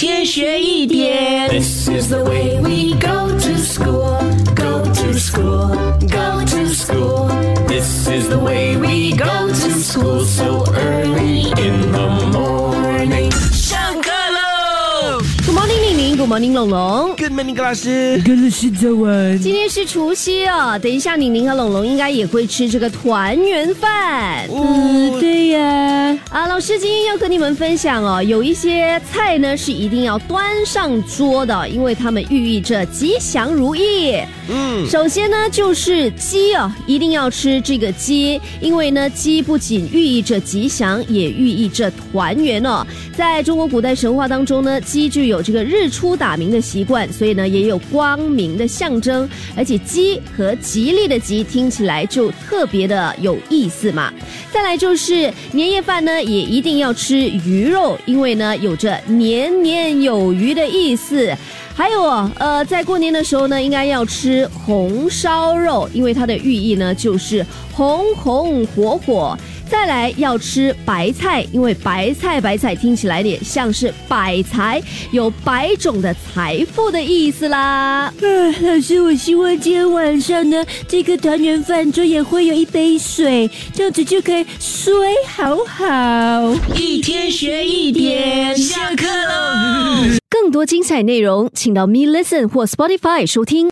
天学一点。This is the way we go to school, go to school, go to school. This is the way we go to school so early in the morning. 上课喽！Good morning，玲玲，Good morning，龙龙。Good morning，高老师。跟老师早安。今天是除夕哦，等一下玲玲和龙龙应该也会吃这个团圆饭。嗯，对呀。啊，老师今天要跟你们分享哦，有一些菜呢是一定要端上桌的，因为它们寓意着吉祥如意。嗯，首先呢就是鸡哦，一定要吃这个鸡，因为呢鸡不仅寓意着吉祥，也寓意着团圆哦。在中国古代神话当中呢，鸡具有这个日出打鸣的习惯，所以呢也有光明的象征，而且鸡和吉利的吉听起来就特别的有意思嘛。再来就是年夜饭呢，也一定要吃鱼肉，因为呢有着年年有余的意思。还有啊，呃，在过年的时候呢，应该要吃红烧肉，因为它的寓意呢就是红红火火。再来要吃白菜，因为白菜白菜听起来也像是百财，有百种的财富的意思啦。嗯，老师，我希望今天晚上呢，这个团圆饭桌也会有一杯水，这样子就可以睡好好。一天学一点，下课喽！更多精彩内容，请到 Me Listen 或 Spotify 收听。